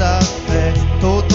A nossa fé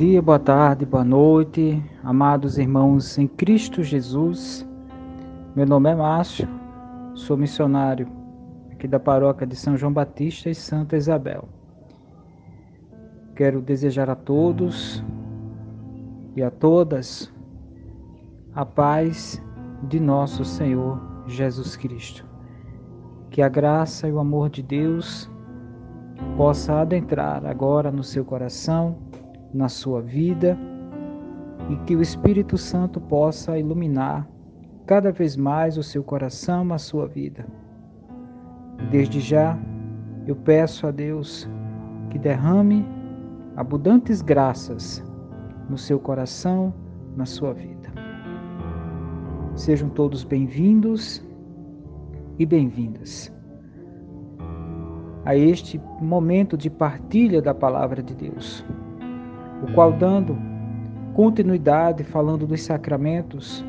dia, boa tarde, boa noite, amados irmãos em Cristo Jesus. Meu nome é Márcio, sou missionário aqui da paróquia de São João Batista e Santa Isabel. Quero desejar a todos e a todas a paz de nosso Senhor Jesus Cristo. Que a graça e o amor de Deus possa adentrar agora no seu coração na sua vida e que o Espírito Santo possa iluminar cada vez mais o seu coração, a sua vida. Desde já, eu peço a Deus que derrame abundantes graças no seu coração, na sua vida. Sejam todos bem-vindos e bem-vindas a este momento de partilha da palavra de Deus, o qual, dando continuidade, falando dos sacramentos,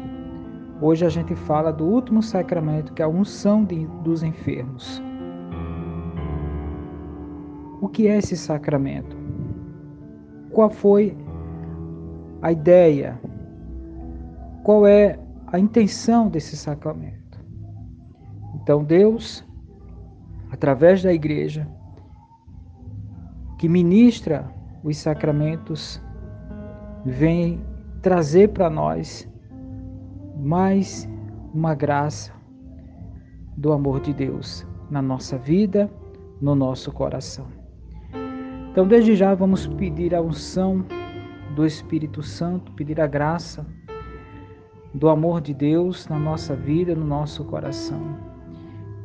hoje a gente fala do último sacramento, que é a unção de, dos enfermos. O que é esse sacramento? Qual foi a ideia? Qual é a intenção desse sacramento? Então, Deus, através da igreja, que ministra os sacramentos, vem trazer para nós mais uma graça do amor de Deus na nossa vida, no nosso coração. Então, desde já, vamos pedir a unção do Espírito Santo, pedir a graça do amor de Deus na nossa vida, no nosso coração.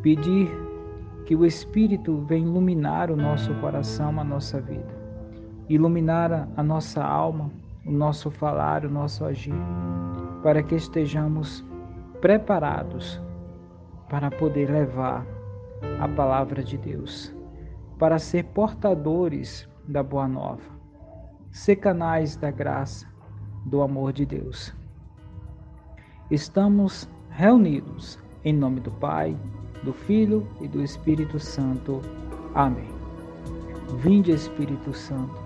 Pedir que o Espírito venha iluminar o nosso coração, a nossa vida, iluminar a nossa alma, o nosso falar, o nosso agir, para que estejamos preparados para poder levar a palavra de Deus para ser portadores da boa nova, ser canais da graça, do amor de Deus. Estamos reunidos em nome do Pai, do Filho e do Espírito Santo. Amém. Vinde, Espírito Santo,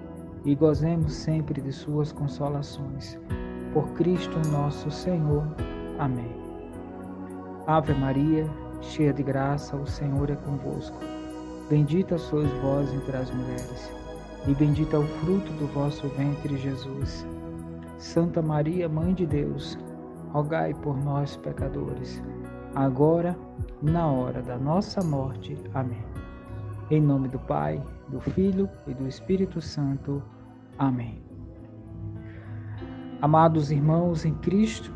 e gozemos sempre de suas consolações. Por Cristo nosso Senhor. Amém. Ave Maria, cheia de graça, o Senhor é convosco. Bendita sois vós entre as mulheres, e bendito é o fruto do vosso ventre, Jesus. Santa Maria, Mãe de Deus, rogai por nós, pecadores, agora e na hora da nossa morte. Amém. Em nome do Pai, do Filho e do Espírito Santo. Amém. Amados irmãos em Cristo,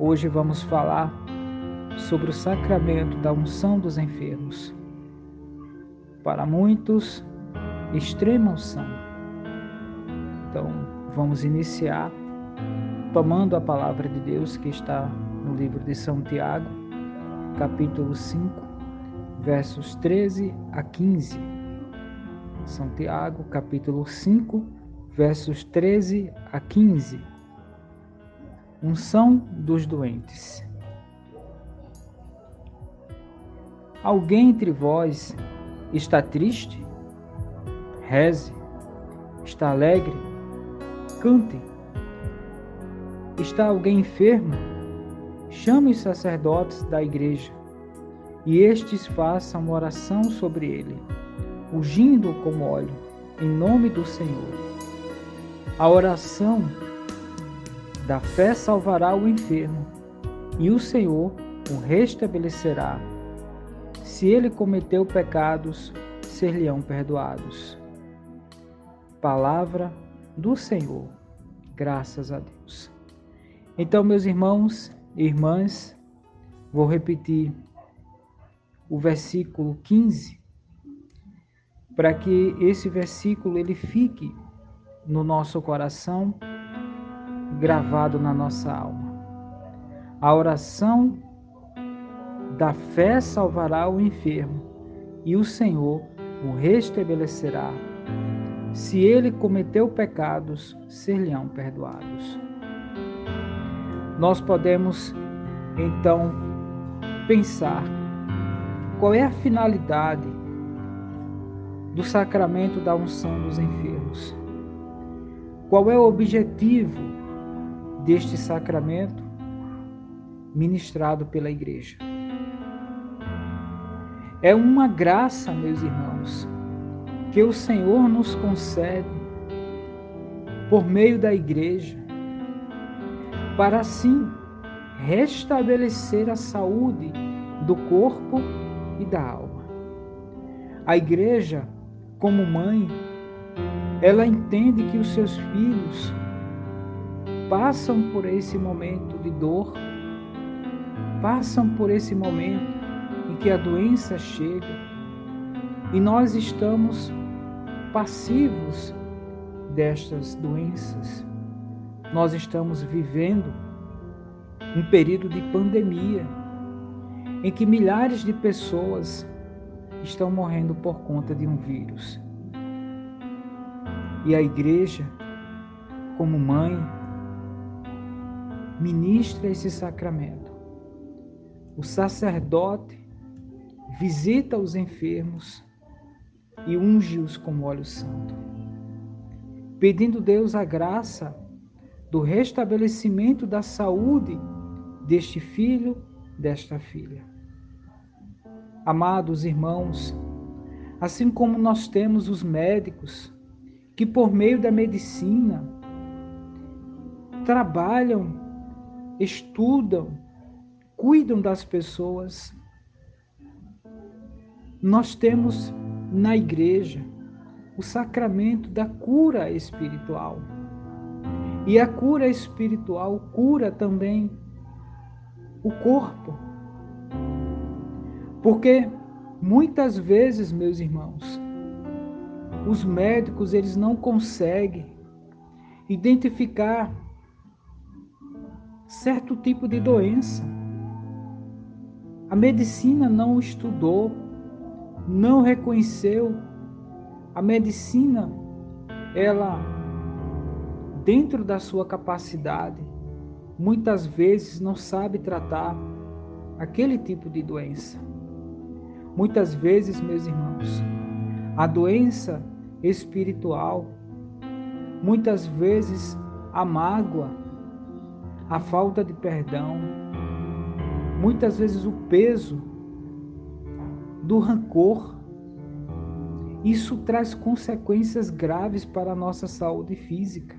hoje vamos falar sobre o sacramento da unção dos enfermos para muitos, extrema unção. Então, vamos iniciar tomando a palavra de Deus que está no livro de São Tiago, capítulo 5, versos 13 a 15. São Tiago, capítulo 5, versos 13 a 15. Unção dos doentes. Alguém entre vós Está triste? Reze. Está alegre? Cante. Está alguém enfermo? Chame os sacerdotes da igreja e estes façam oração sobre ele, ungindo com óleo, em nome do Senhor. A oração da fé salvará o enfermo e o Senhor o restabelecerá se ele cometeu pecados, ser-lhe-ão perdoados. Palavra do Senhor, graças a Deus. Então, meus irmãos e irmãs, vou repetir o versículo 15, para que esse versículo ele fique no nosso coração, gravado na nossa alma. A oração da fé salvará o enfermo, e o Senhor o restabelecerá. Se ele cometeu pecados, ser-lhe-ão perdoados. Nós podemos, então, pensar qual é a finalidade do sacramento da unção dos enfermos. Qual é o objetivo deste sacramento ministrado pela igreja? É uma graça, meus irmãos, que o Senhor nos concede por meio da igreja, para assim restabelecer a saúde do corpo e da alma. A igreja, como mãe, ela entende que os seus filhos passam por esse momento de dor, passam por esse momento em que a doença chega e nós estamos passivos destas doenças. Nós estamos vivendo um período de pandemia em que milhares de pessoas estão morrendo por conta de um vírus. E a igreja, como mãe, ministra esse sacramento. O sacerdote visita os enfermos e unge-os com óleo santo, pedindo Deus a graça do restabelecimento da saúde deste filho, desta filha. Amados irmãos, assim como nós temos os médicos que, por meio da medicina, trabalham, estudam, cuidam das pessoas, nós temos na igreja o sacramento da cura espiritual. E a cura espiritual cura também o corpo. Porque muitas vezes, meus irmãos, os médicos eles não conseguem identificar certo tipo de doença. A medicina não estudou, não reconheceu. A medicina, ela, dentro da sua capacidade, muitas vezes não sabe tratar aquele tipo de doença. Muitas vezes, meus irmãos, a doença espiritual, muitas vezes a mágoa, a falta de perdão, muitas vezes o peso do rancor. Isso traz consequências graves para a nossa saúde física.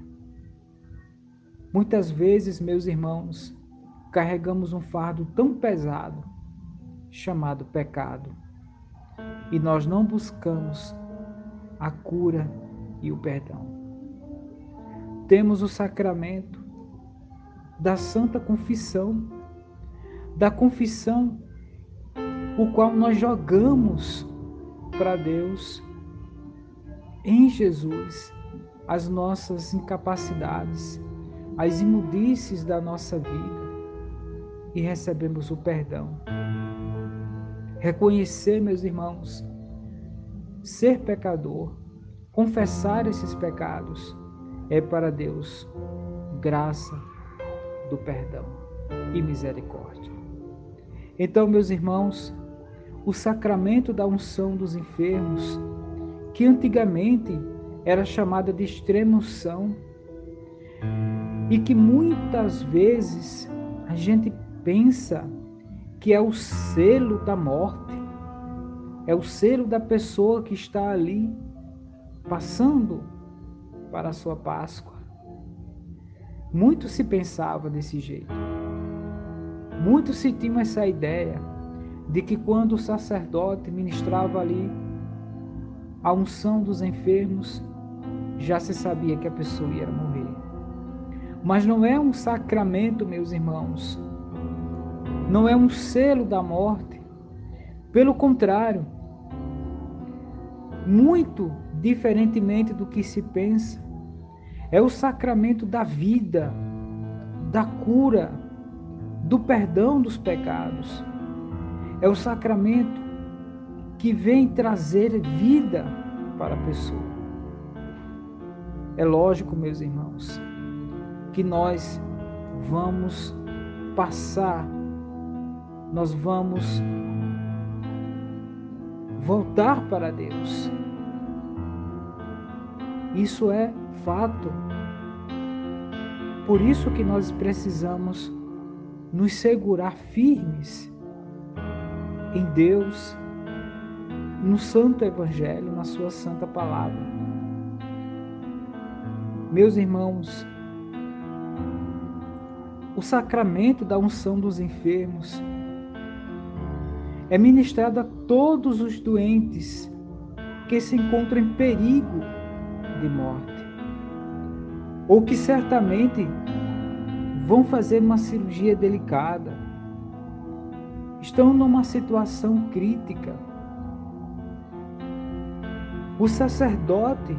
Muitas vezes, meus irmãos, carregamos um fardo tão pesado chamado pecado e nós não buscamos a cura e o perdão. Temos o sacramento da Santa Confissão, da confissão, o qual nós jogamos para Deus em Jesus as nossas incapacidades, as imundícies da nossa vida e recebemos o perdão. Reconhecer, meus irmãos, ser pecador, confessar esses pecados, é para Deus graça do perdão e misericórdia. Então, meus irmãos, o sacramento da unção dos enfermos, que antigamente era chamada de extrema unção, e que muitas vezes a gente pensa que é o selo da morte, é o selo da pessoa que está ali passando para a sua Páscoa. Muito se pensava desse jeito. Muito se tinha essa ideia de que quando o sacerdote ministrava ali a unção dos enfermos, já se sabia que a pessoa ia morrer. Mas não é um sacramento, meus irmãos. Não é um selo da morte. Pelo contrário, muito diferentemente do que se pensa, é o sacramento da vida, da cura, do perdão dos pecados. É o sacramento que vem trazer vida para a pessoa. É lógico, meus irmãos, que nós vamos passar, nós vamos voltar para Deus. Isso é fato. Por isso que nós precisamos nos segurar firmes em Deus, no Santo Evangelho, na Sua Santa Palavra. Meus irmãos, o sacramento da unção dos enfermos é ministrado a todos os doentes que se encontram em perigo de morte, ou que certamente vão fazer uma cirurgia delicada, estão numa situação crítica. O sacerdote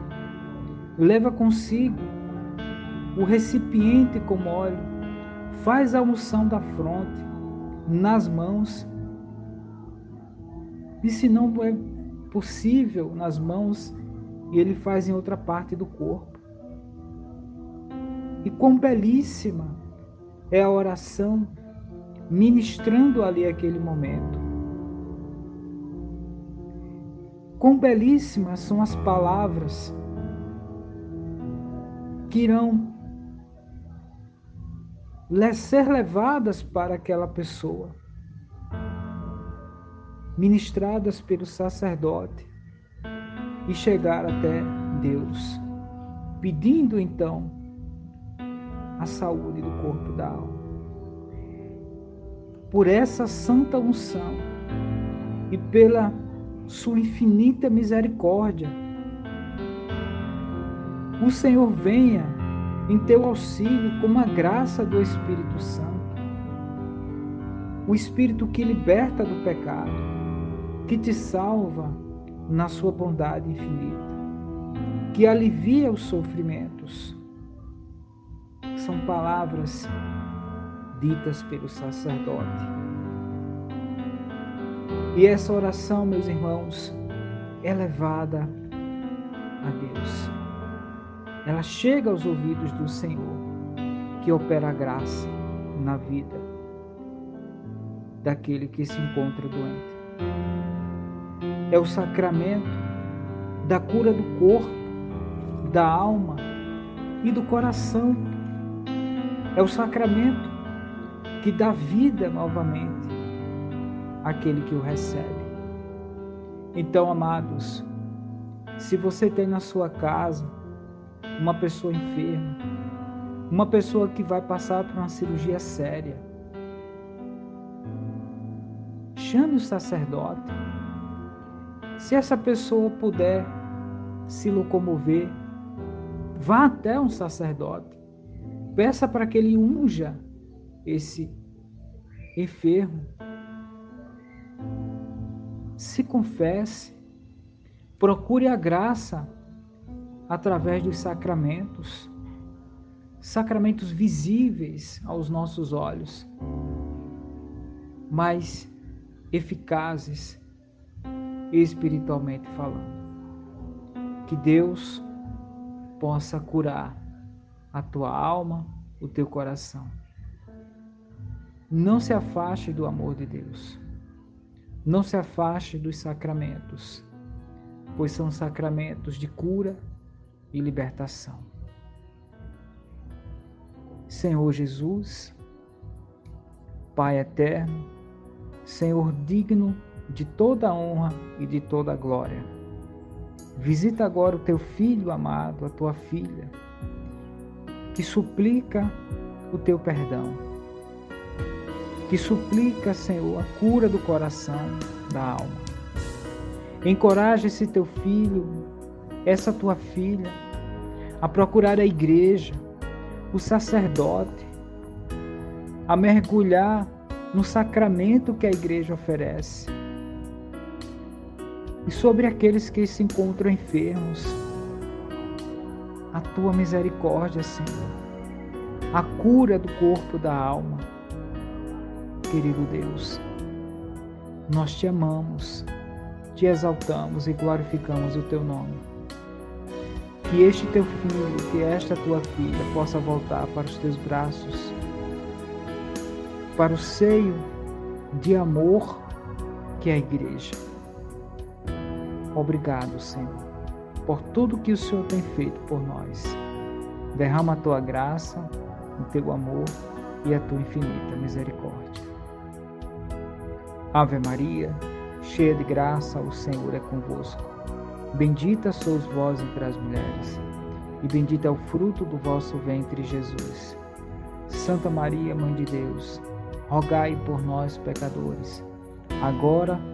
leva consigo o recipiente com óleo, faz a unção da fronte nas mãos, e se não é possível nas mãos, ele faz em outra parte do corpo. E quão belíssima é a oração ministrando ali aquele momento. Quão belíssimas são as palavras que irão ser levadas para aquela pessoa, ministradas pelo sacerdote e chegar até Deus, pedindo então a saúde do corpo da alma. Por essa santa unção e pela sua infinita misericórdia, o Senhor venha em teu auxílio com a graça do Espírito Santo. O Espírito que liberta do pecado, que te salva na sua bondade infinita, que alivia os sofrimentos. São palavras ditas pelo sacerdote. E essa oração, meus irmãos, é levada a Deus ela chega aos ouvidos do Senhor, que opera a graça na vida daquele que se encontra doente. É o sacramento da cura do corpo, da alma e do coração. É o sacramento que dá vida novamente àquele que o recebe. Então, amados, se você tem na sua casa uma pessoa enferma, uma pessoa que vai passar por uma cirurgia séria. Chame o sacerdote. Se essa pessoa puder se locomover, vá até um sacerdote. Peça para que ele unja esse enfermo. Se confesse. Procure a graça através dos sacramentos, sacramentos visíveis aos nossos olhos, mas eficazes espiritualmente falando. Que Deus possa curar a tua alma, o teu coração. Não se afaste do amor de Deus. Não se afaste dos sacramentos, pois são sacramentos de cura e libertação. Senhor Jesus, Pai eterno, Senhor digno de toda honra e de toda glória. Visita agora o teu filho amado, a tua filha, que suplica o teu perdão, que suplica, Senhor, a cura do coração, da alma. Encoraja esse teu filho, essa tua filha, a procurar a igreja, o sacerdote, a mergulhar no sacramento que a igreja oferece. E sobre aqueles que se encontram enfermos, a tua misericórdia, Senhor, a cura do corpo da alma. Querido Deus, nós te amamos, te exaltamos e glorificamos o teu nome que este teu filho, que esta tua filha possa voltar para os teus braços, para o seio de amor que é a igreja. Obrigado, Senhor, por tudo que o Senhor tem feito por nós. Derrama a tua graça, o teu amor e a tua infinita misericórdia. Ave Maria, cheia de graça, o Senhor é convosco. Bendita sois vós entre as mulheres, e bendito é o fruto do vosso ventre, Jesus. Santa Maria, Mãe de Deus, rogai por nós, pecadores, agora e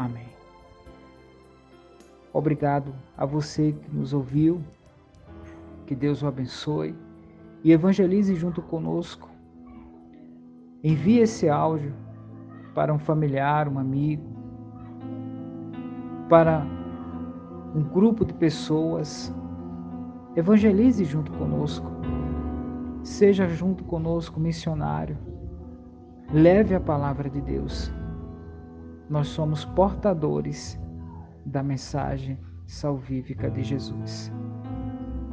Amém. Obrigado a você que nos ouviu. Que Deus o abençoe e evangelize junto conosco. Envie esse áudio para um familiar, um amigo, para um grupo de pessoas. Evangelize junto conosco. Seja junto conosco missionário. Leve a palavra de Deus. Nós somos portadores da mensagem salvífica de Jesus.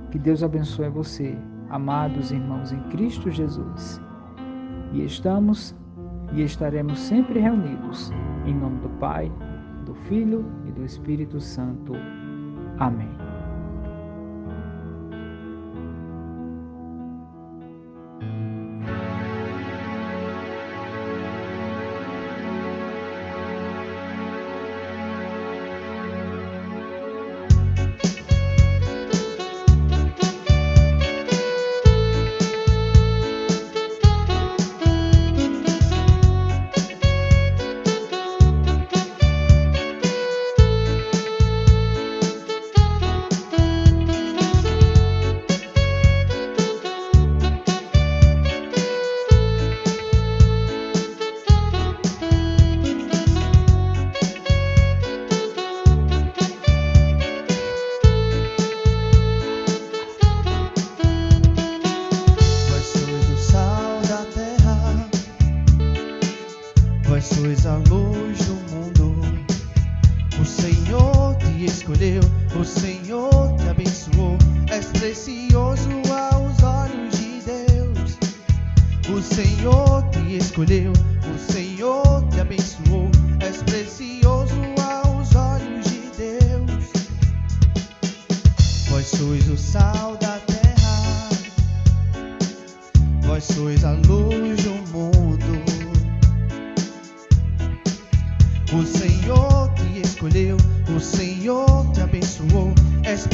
Que Deus abençoe você, amados irmãos em Cristo Jesus. E estamos e estaremos sempre reunidos em nome do Pai, do Filho e do Espírito Santo. Amém.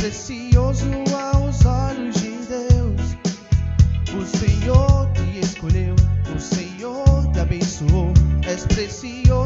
precioso aos olhos de Deus. O Senhor te escolheu, o Senhor te abençoou, és precioso.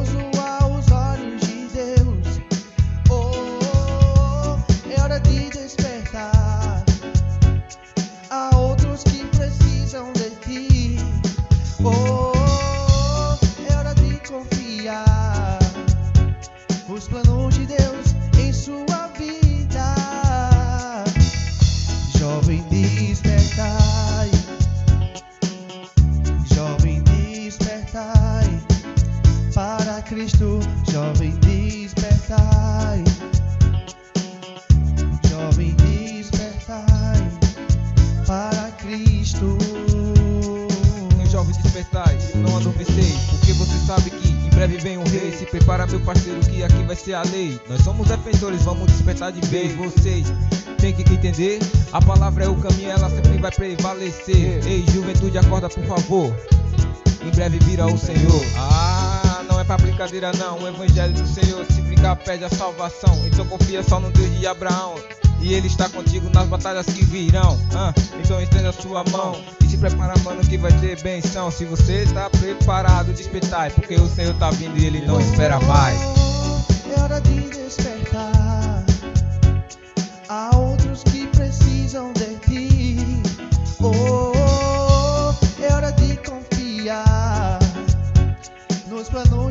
Ser a lei. Nós somos defensores, vamos despertar de vez. Vocês têm que entender: a palavra é o caminho, ela sempre vai prevalecer. Ei, juventude, acorda por favor. Em breve virá o Senhor. Ah, não é pra brincadeira, não. O evangelho do Senhor, se brincar, pede a salvação. Então confia só no Deus de Abraão. E ele está contigo nas batalhas que virão. Ah, então estenda a sua mão e se prepara, mano, que vai ter benção. Se você está preparado, despertai, porque o Senhor está vindo e ele não espera mais é hora de despertar. Há outros que precisam de ti. Oh, é hora de confiar nos planos